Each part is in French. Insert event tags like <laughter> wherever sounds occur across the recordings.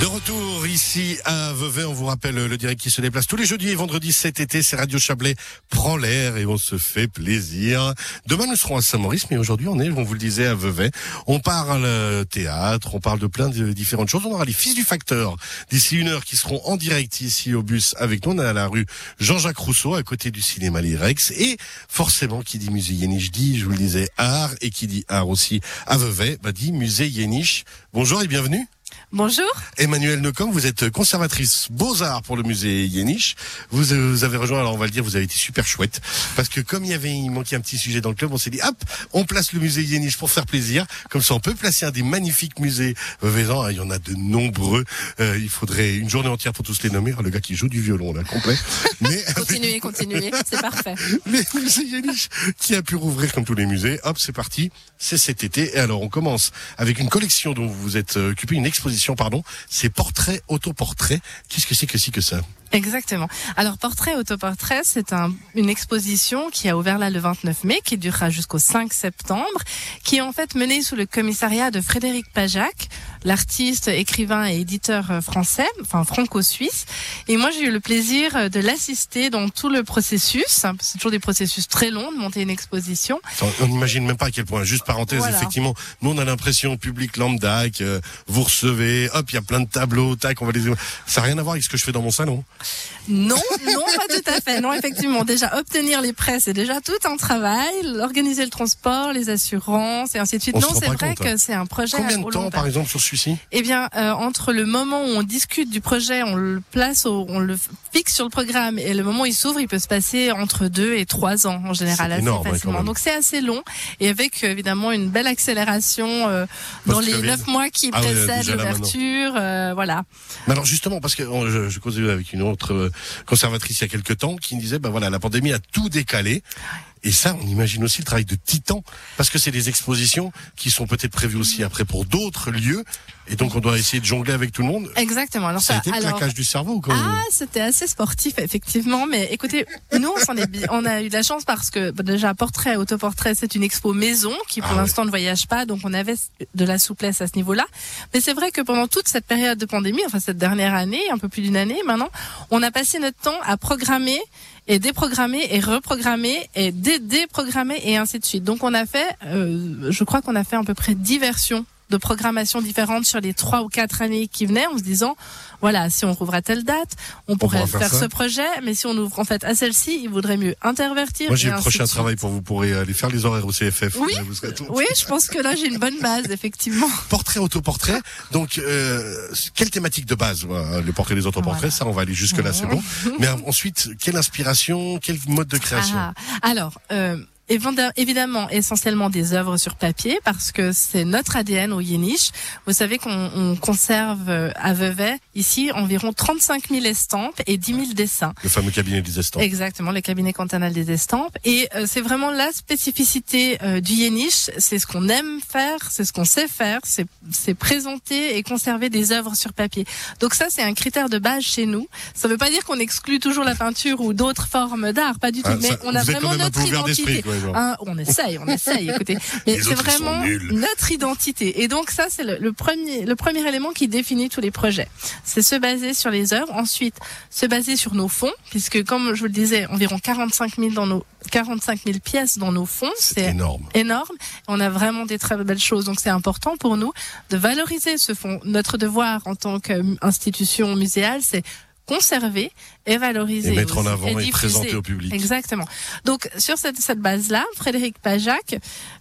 De retour ici à Vevey, on vous rappelle le direct qui se déplace tous les jeudis et vendredis cet été, c'est Radio Chablais prend l'air et on se fait plaisir. Demain nous serons à Saint-Maurice, mais aujourd'hui on est, on vous le disait, à Vevey. On parle euh, théâtre, on parle de plein de différentes choses. On aura les fils du facteur d'ici une heure qui seront en direct ici au bus avec nous. On est à la rue Jean-Jacques Rousseau, à côté du cinéma Lirex. Et forcément, qui dit musée Yéniche dit, je vous le disais, art, et qui dit art aussi à Vevey, bah dit musée Yéniche. Bonjour et bienvenue. Bonjour. Emmanuel Nocom, vous êtes conservatrice Beaux-Arts pour le musée Yéniche. Vous, euh, vous, avez rejoint, alors on va le dire, vous avez été super chouette. Parce que comme il y avait, il manquait un petit sujet dans le club, on s'est dit, hop, on place le musée Yéniche pour faire plaisir. Comme ça, on peut placer un des magnifiques musées Vézan. Il y en a de nombreux. Euh, il faudrait une journée entière pour tous les nommer. Le gars qui joue du violon, là, complet. <laughs> Mais, continuez, continuez. <laughs> C'est parfait. Mais le musée Yéniche, qui a pu rouvrir comme tous les musées, hop, c'est parti. C'est cet été. Et alors, on commence avec une collection dont vous vous êtes euh, occupé, une exposition pardon, c'est portrait, autoportrait. Qu'est-ce que c'est que si que ça? Exactement. Alors, Portrait Autoportrait, c'est un, une exposition qui a ouvert là le 29 mai, qui durera jusqu'au 5 septembre, qui est en fait menée sous le commissariat de Frédéric Pajac, l'artiste, écrivain et éditeur euh, français, enfin franco-suisse. Et moi, j'ai eu le plaisir euh, de l'assister dans tout le processus. Hein, c'est toujours des processus très longs de monter une exposition. On n'imagine même pas à quel point. Juste parenthèse, effectivement, nous on a l'impression public lambda que vous recevez, hop, il y a plein de tableaux, tac, on va les. Ça n'a rien à voir avec ce que je fais dans mon salon. Non, non, pas tout à fait. Non, effectivement, déjà obtenir les prêts, c'est déjà tout un travail. Organiser le transport, les assurances et ainsi de suite. non, c'est vrai que hein. c'est un projet. Combien de temps, par exemple, sur celui-ci Eh bien, euh, entre le moment où on discute du projet, on le place, on le fixe sur le programme, et le moment où il s'ouvre, il peut se passer entre deux et trois ans en général, assez facilement. Donc c'est assez long, et avec euh, évidemment une belle accélération euh, dans les neuf mois qui ah précèdent l'ouverture, voilà. Mais alors justement, parce que je, je causais avec une autre conservatrice il y a quelques temps qui disait, ben voilà, la pandémie a tout décalé. Et ça, on imagine aussi le travail de titan, parce que c'est des expositions qui sont peut-être prévues aussi après pour d'autres lieux, et donc on doit essayer de jongler avec tout le monde. Exactement. Alors ça, a été le claquage du cerveau ou quoi Ah, c'était assez sportif effectivement, mais écoutez, nous on, est, on a eu de la chance parce que déjà portrait, autoportrait, c'est une expo maison qui pour ah l'instant ne voyage pas, donc on avait de la souplesse à ce niveau-là. Mais c'est vrai que pendant toute cette période de pandémie, enfin cette dernière année, un peu plus d'une année maintenant, on a passé notre temps à programmer et déprogrammer et reprogrammer et déprogrammer et ainsi de suite. Donc on a fait, euh, je crois qu'on a fait à peu près 10 versions de programmation différentes sur les trois ou quatre années qui venaient en se disant voilà si on rouvre à telle date on pourrait faire, ce projet mais si on ouvre en fait à celle-ci il vaudrait mieux intervertir moi j'ai le prochain travail pour vous pourrez aller faire les horaires au CFF oui. Oui je pense que là j'ai une bonne base <laughs> effectivement. Portrait autoportrait. Donc euh, quelle thématique de base le portrait des autoportraits ça on va aller jusque là c'est bon. <laughs> Mais ensuite quelle inspiration quel mode de création? Ah, alors euh, évidemment essentiellement des œuvres sur papier parce que c'est notre ADN au Yéniche. Vous savez qu'on conserve euh, à Vevey ici environ 35 000 estampes et 10 000 dessins. Le fameux cabinet des estampes. Exactement, le cabinet cantonal des estampes. Et euh, c'est vraiment la spécificité euh, du Yéniche. C'est ce qu'on aime faire, c'est ce qu'on sait faire, c'est présenter et conserver des œuvres sur papier. Donc ça, c'est un critère de base chez nous. Ça ne veut pas dire qu'on exclut toujours la peinture ou d'autres formes d'art, pas du tout. Ah, mais on a vraiment notre identité. Hein, on essaye, on essaye, écoutez. <laughs> Mais c'est vraiment notre identité. Et donc ça, c'est le, premier, le premier élément qui définit tous les projets. C'est se baser sur les œuvres. Ensuite, se baser sur nos fonds, puisque comme je vous le disais, environ 45 000 dans nos 45 000 pièces dans nos fonds. C'est énorme. Énorme. On a vraiment des très belles choses. Donc c'est important pour nous de valoriser ce fonds. Notre devoir en tant qu'institution muséale, c'est conserver et valoriser. Et mettre en avant et, présenter au public. Exactement. Donc sur cette, cette base-là, Frédéric Pajac,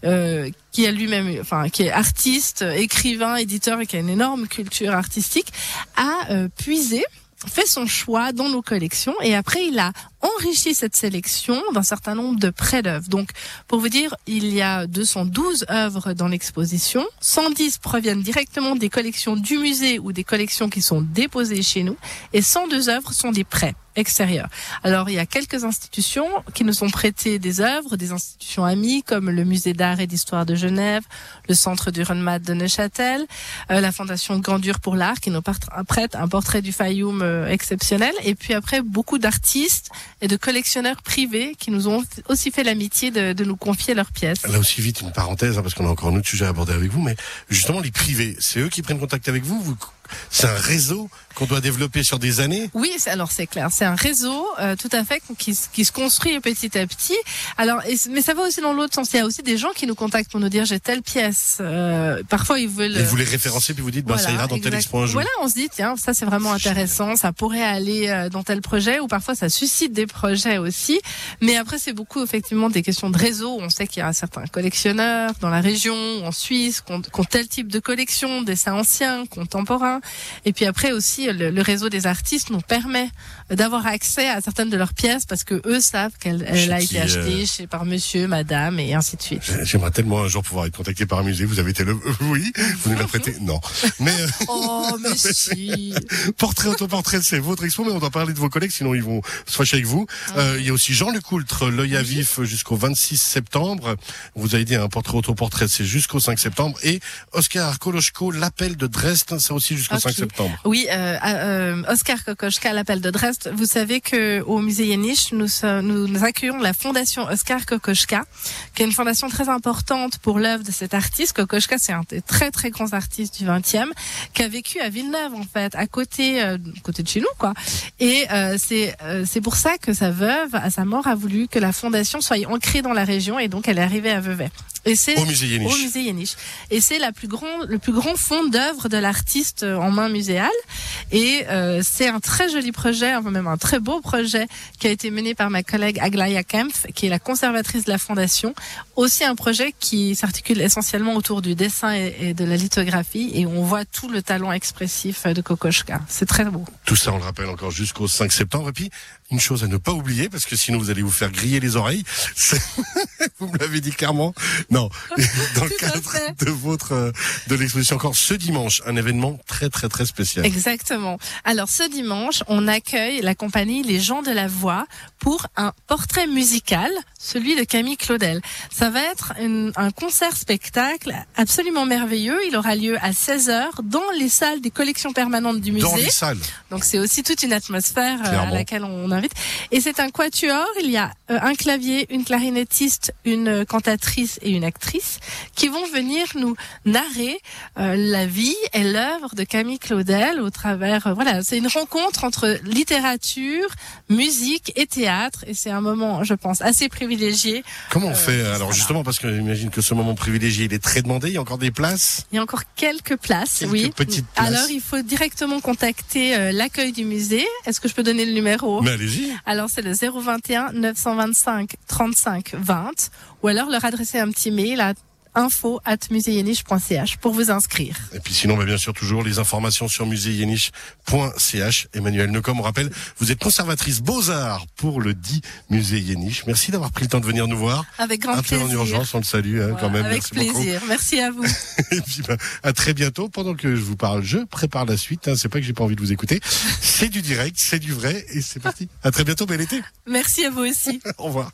euh, qui est lui-même, enfin qui est artiste, écrivain, éditeur et qui a une énorme culture artistique, a euh, puisé fait son choix dans nos collections et après il a enrichi cette sélection d'un certain nombre de prêts d'œuvres. Donc, pour vous dire, il y a 212 œuvres dans l'exposition. 110 proviennent directement des collections du musée ou des collections qui sont déposées chez nous. Et 102 œuvres sont des prêts Alors, il y a quelques institutions qui nous ont prêté des œuvres, des institutions amies comme le Musée d'art et d'histoire de Genève, le Centre du Renmat de Neuchâtel, euh, la Fondation Grandure pour l'art qui nous prête un portrait du Fayoum euh, exceptionnel. Et puis après, beaucoup d'artistes et de collectionneurs privés qui nous ont aussi fait l'amitié de, de, nous confier leurs pièces. Là aussi vite une parenthèse hein, parce qu'on a encore un autre sujet à aborder avec vous, mais justement les privés, c'est eux qui prennent contact avec vous. Vous c'est un réseau qu'on doit développer sur des années. Oui, alors c'est clair, c'est un réseau euh, tout à fait qui, qui, se construit petit à petit. Alors, mais ça va aussi dans l'autre sens. Il y a aussi des gens qui nous contactent pour nous dire j'ai telle pièce. Euh, parfois ils veulent. Et vous les référencez puis vous dites bah, ça ira dans tel expo un jour. Voilà, on se dit tiens ça c'est vraiment intéressant, ça pourrait aller euh, dans tel projet ou parfois ça suscite des projets aussi. Mais après c'est beaucoup effectivement des questions de réseau. On sait qu'il y a certains collectionneurs dans la région, en Suisse, qui ont, qui ont tel type de collection, dessins anciens, contemporains. Et puis après aussi le, réseau des artistes nous permet d'avoir accès à certaines de leurs pièces parce que eux savent qu'elle a été achetée euh, chez par monsieur, madame et ainsi de suite. J'aimerais tellement un jour pouvoir être contacté par un musée. Vous avez été le oui, vous nous la prêtez Non. Mais euh, <laughs> Oh mais <laughs> si. Portrait autoportrait, c'est votre expo mais on doit parler de vos collègues sinon ils vont se fâcher avec vous. Ah. Euh, il y a aussi Jean Lecoultre, l'œil à vif jusqu'au 26 septembre. Vous avez dit un portrait autoportrait, c'est jusqu'au 5 septembre et Oscar Koloschko, l'appel de Dresde, c'est aussi jusqu'au 5 septembre. Oui, euh, euh, Oscar Kokoschka, l'appel de Dresde. Vous savez que au musée Yenisch, nous, nous, accueillons la fondation Oscar Kokoschka, qui est une fondation très importante pour l'œuvre de cet artiste. Kokoschka, c'est un des très très grands artistes du 20e, qui a vécu à Villeneuve en fait, à côté, euh, côté de chez nous quoi. Et euh, c'est euh, c'est pour ça que sa veuve, à sa mort, a voulu que la fondation soit ancrée dans la région, et donc elle est arrivée à Vevey. Et c'est au musée Yenisch. Au musée Yenisch. Et c'est la plus grand, le plus grand fond d'œuvre de l'artiste en main muséale. Et euh, c'est un très joli projet, enfin même un très beau projet qui a été mené par ma collègue Aglaya Kempf, qui est la conservatrice de la fondation. Aussi un projet qui s'articule essentiellement autour du dessin et, de la lithographie. Et on voit tout le talent expressif de Kokoschka. C'est très beau. Tout ça, on le rappelle encore jusqu'au 5 septembre. Et puis, une chose à ne pas oublier, parce que sinon vous allez vous faire griller les oreilles. <laughs> vous me l'avez dit clairement. Non, <laughs> dans le cadre de votre euh, de l'exposition encore ce dimanche, un événement très très très spécial. Exactement. Alors ce dimanche, on accueille la compagnie Les gens de la voix pour un portrait musical, celui de Camille Claudel. Ça va être un concert spectacle absolument merveilleux. Il aura lieu à 16h dans les salles des collections permanentes du musée. Dans les salles. Donc c'est aussi toute une atmosphère euh, à laquelle on invite. Et c'est un quatuor. Il y a euh, un clavier, une clarinettiste, une cantatrice et une actrice qui vont venir nous narrer euh, la vie et l'œuvre de Camille Claudel au travers. voilà, c'est une rencontre entre littérature, musique et théâtre et c'est un moment, je pense, assez privilégié. Comment on fait euh, Alors justement, parce que j'imagine que ce moment privilégié, il est très demandé. Il y a encore des places? Il y a encore quelques places, quelques oui. Petites places. Alors il faut directement contacter euh, l'accueil du musée. Est-ce que je peux donner le numéro? Mais allez-y. Alors c'est le 021 925 35 20 ou alors leur adresser un petit mail à info at pour vous inscrire. Et puis sinon, bah, bien sûr, toujours les informations sur muséeyeniche.ch. Emmanuel Necom, on rappelle, vous êtes conservatrice Beaux-Arts pour le dit musée Yeniche. Merci d'avoir pris le temps de venir nous voir. Avec grand plaisir. en urgence, on le salue hein, quand même. Avec plaisir. Merci à vous. <laughs> Et puis, bah, à très bientôt. Pendant que je vous parle, je prépare la suite. Hein. C'est pas que j'ai pas envie de vous écouter. <laughs> C'est du direct, c'est du vrai et c'est parti. À très bientôt, bel été. Merci à vous aussi. <laughs> Au revoir.